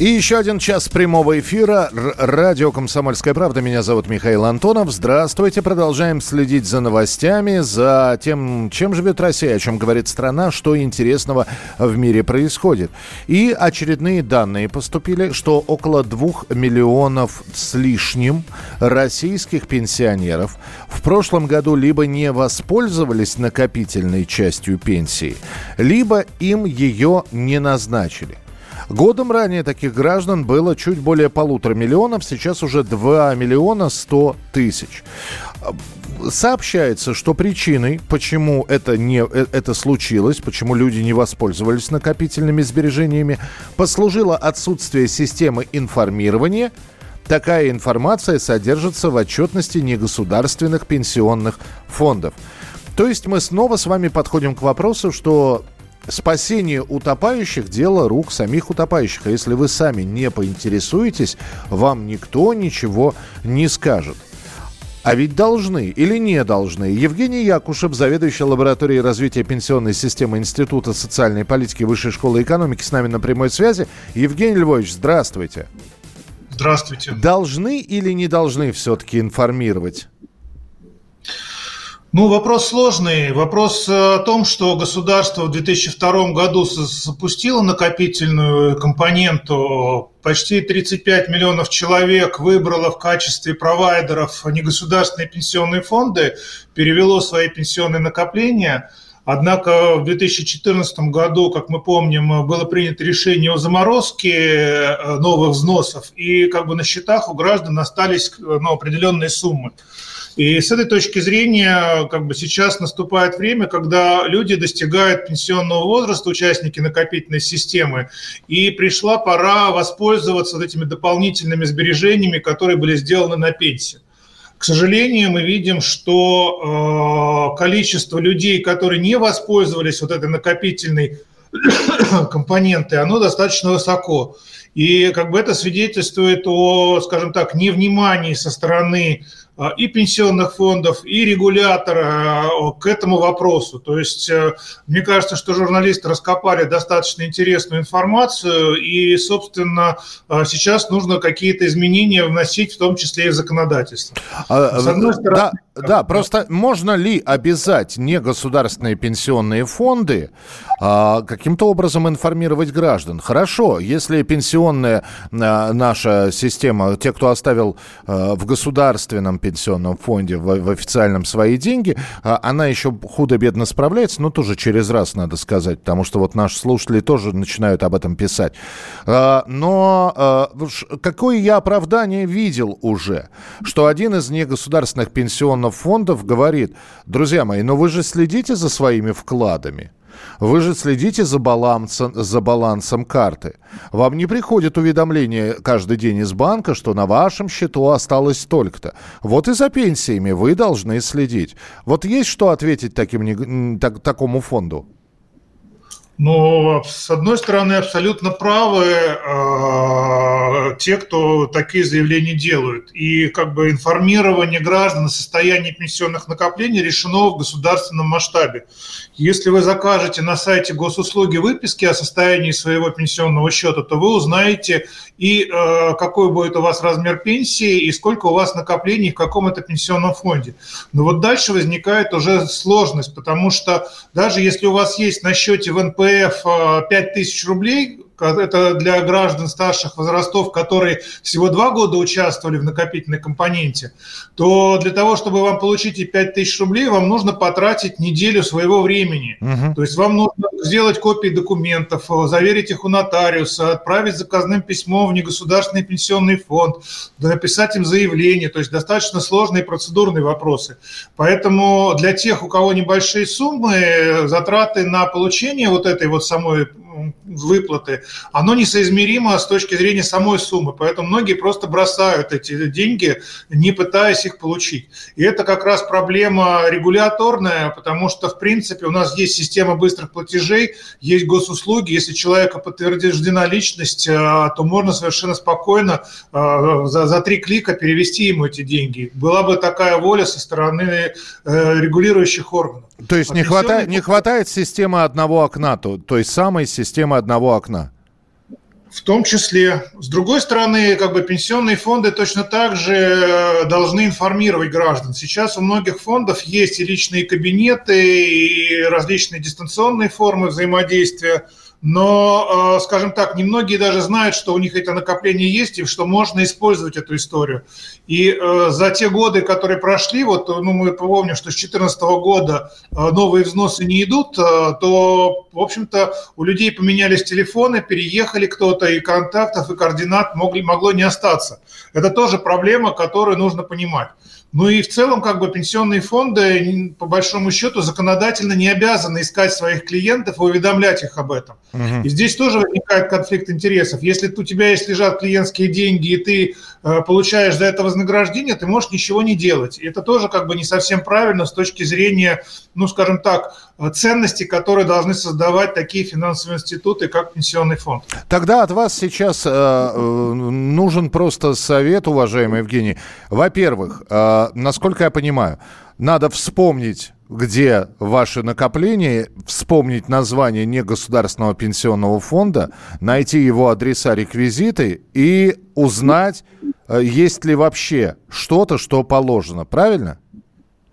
И еще один час прямого эфира. Р- Радио «Комсомольская правда». Меня зовут Михаил Антонов. Здравствуйте. Продолжаем следить за новостями, за тем, чем живет Россия, о чем говорит страна, что интересного в мире происходит. И очередные данные поступили, что около двух миллионов с лишним российских пенсионеров в прошлом году либо не воспользовались накопительной частью пенсии, либо им ее не назначили. Годом ранее таких граждан было чуть более полутора миллионов, сейчас уже 2 миллиона 100 тысяч. Сообщается, что причиной, почему это, не, э, это случилось, почему люди не воспользовались накопительными сбережениями, послужило отсутствие системы информирования. Такая информация содержится в отчетности негосударственных пенсионных фондов. То есть мы снова с вами подходим к вопросу, что Спасение утопающих – дело рук самих утопающих. А если вы сами не поинтересуетесь, вам никто ничего не скажет. А ведь должны или не должны. Евгений Якушев, заведующий лабораторией развития пенсионной системы Института социальной политики Высшей школы экономики, с нами на прямой связи. Евгений Львович, здравствуйте. Здравствуйте. Должны или не должны все-таки информировать? Ну, вопрос сложный. Вопрос э, о том, что государство в 2002 году запустило накопительную компоненту. Почти 35 миллионов человек выбрало в качестве провайдеров негосударственные пенсионные фонды, перевело свои пенсионные накопления. Однако в 2014 году, как мы помним, было принято решение о заморозке э, новых взносов, и как бы на счетах у граждан остались э, ну, определенные суммы. И с этой точки зрения, как бы сейчас наступает время, когда люди достигают пенсионного возраста, участники накопительной системы, и пришла пора воспользоваться вот этими дополнительными сбережениями, которые были сделаны на пенсии. К сожалению, мы видим, что э, количество людей, которые не воспользовались вот этой накопительной компонентой, оно достаточно высоко. И как бы это свидетельствует о, скажем так, невнимании со стороны а, и пенсионных фондов, и регулятора а, к этому вопросу. То есть, э, мне кажется, что журналисты раскопали достаточно интересную информацию, и, собственно, а, сейчас нужно какие-то изменения вносить, в том числе и в законодательство. А, С одной да, стороны- да, просто можно ли обязать негосударственные пенсионные фонды а, каким-то образом информировать граждан? Хорошо, если пенсионная а, наша система, те, кто оставил а, в государственном пенсионном фонде, в, официальном свои деньги, а, она еще худо-бедно справляется, но тоже через раз надо сказать, потому что вот наши слушатели тоже начинают об этом писать. Но какое я оправдание видел уже, что один из негосударственных пенсионных фондов говорит, друзья мои, но вы же следите за своими вкладами. Вы же следите за балансом, за балансом карты. Вам не приходит уведомление каждый день из банка, что на вашем счету осталось столько-то. Вот и за пенсиями вы должны следить. Вот есть что ответить таким, так- такому фонду? Но, с одной стороны, абсолютно правы э, те, кто такие заявления делают. И как бы информирование граждан о состоянии пенсионных накоплений решено в государственном масштабе. Если вы закажете на сайте госуслуги выписки о состоянии своего пенсионного счета, то вы узнаете и э, какой будет у вас размер пенсии, и сколько у вас накоплений в каком это пенсионном фонде. Но вот дальше возникает уже сложность, потому что даже если у вас есть на счете в НПФ э, 5000 рублей, это для граждан старших возрастов, которые всего два года участвовали в накопительной компоненте, то для того, чтобы вам получить эти 5000 рублей, вам нужно потратить неделю своего времени. Мгм. То есть вам нужно сделать копии документов, э, заверить их у нотариуса, отправить заказным письмом в негосударственный пенсионный фонд, написать им заявление. То есть достаточно сложные процедурные вопросы. Поэтому для тех, у кого небольшие суммы, э, затраты на получение вот этой вот самой выплаты, оно несоизмеримо с точки зрения самой суммы. Поэтому многие просто бросают эти деньги, не пытаясь их получить. И это как раз проблема регуляторная, потому что, в принципе, у нас есть система быстрых платежей, есть госуслуги. Если человека подтверждена личность, э, то можно совершенно спокойно э, за, за три клика перевести ему эти деньги. Была бы такая воля со стороны э, регулирующих органов. То есть не хватает, не хватает системы одного окна, то, то есть самой системы одного окна? В том числе. С другой стороны, как бы пенсионные фонды точно так же э, должны информировать граждан. Сейчас у многих фондов есть и личные кабинеты, и различные дистанционные формы взаимодействия – но, э, скажем так, немногие даже знают, что у них это накопление есть и что можно использовать эту историю. И э, за те годы, которые прошли, вот ну, мы помним, что с 2014 года э, новые взносы не идут, то, в общем-то, у людей поменялись телефоны, переехали кто-то, и контактов, и координат могли, могло не остаться. Это тоже проблема, которую нужно понимать. Ну и в целом, как бы пенсионные фонды, по большому счету, законодательно не обязаны искать своих клиентов и уведомлять их об этом. Угу. И здесь тоже возникает конфликт интересов. Если у тебя есть лежат клиентские деньги, и ты э, получаешь за это вознаграждение, ты можешь ничего не делать. И это тоже как бы не совсем правильно с точки зрения, ну, скажем так, э, ценностей, которые должны создавать такие финансовые институты, как пенсионный фонд. Тогда от вас сейчас э, э нужен просто совет, уважаемый Евгений. Во-первых, э, насколько я понимаю, надо вспомнить, где ваши накопления, вспомнить название негосударственного пенсионного фонда, найти его адреса, реквизиты и узнать, э, есть ли вообще что-то, что положено. Правильно?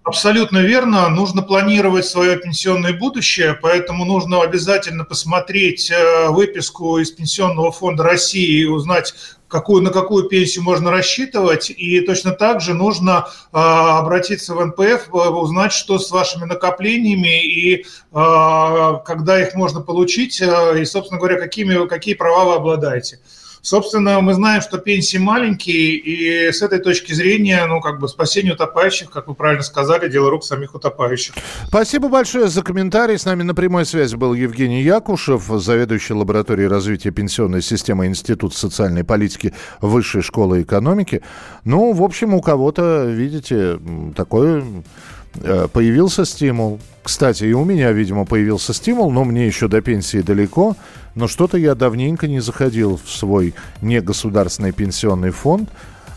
Абсолютно верно. Нужно планировать свое пенсионное будущее, поэтому нужно обязательно посмотреть э, выписку из Пенсионного фонда России и узнать, какую, на какую пенсию можно рассчитывать. И точно так же нужно э, обратиться в НПФ, э, узнать, что с вашими накоплениями и э, когда их можно получить, э, и, собственно говоря, какими, какие права вы обладаете. Собственно, мы знаем, что пенсии маленькие, и с этой точки зрения, ну, как бы спасение утопающих, как вы правильно сказали, дело рук самих утопающих. Спасибо большое за комментарий. С нами на прямой связи был Евгений Якушев, заведующий лабораторией развития пенсионной системы Института социальной политики Высшей школы экономики. Ну, в общем, у кого-то, видите, такое появился стимул. Кстати, и у меня, видимо, появился стимул, но мне еще до пенсии далеко. Но что-то я давненько не заходил в свой негосударственный пенсионный фонд.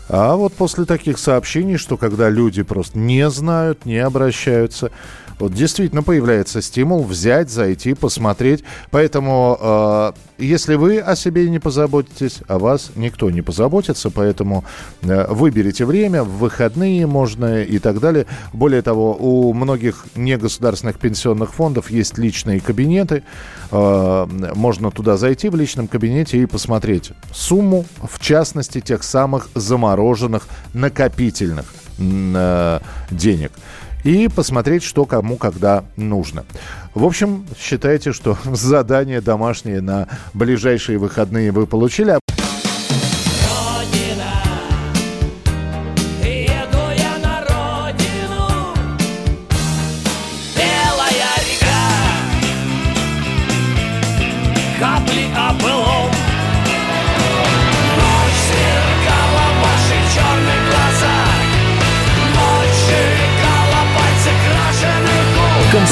А вот после таких сообщений, что когда люди просто не знают, не обращаются, вот действительно появляется стимул взять, зайти, посмотреть. Поэтому, э, если вы о себе не позаботитесь, о вас никто не позаботится. Поэтому э, выберите время, в выходные можно и так далее. Более того, у многих негосударственных пенсионных фондов есть личные кабинеты. Э, можно туда зайти в личном кабинете и посмотреть сумму, в частности, тех самых замороженных накопительных э, денег и посмотреть, что кому когда нужно. В общем, считайте, что задание домашнее на ближайшие выходные вы получили.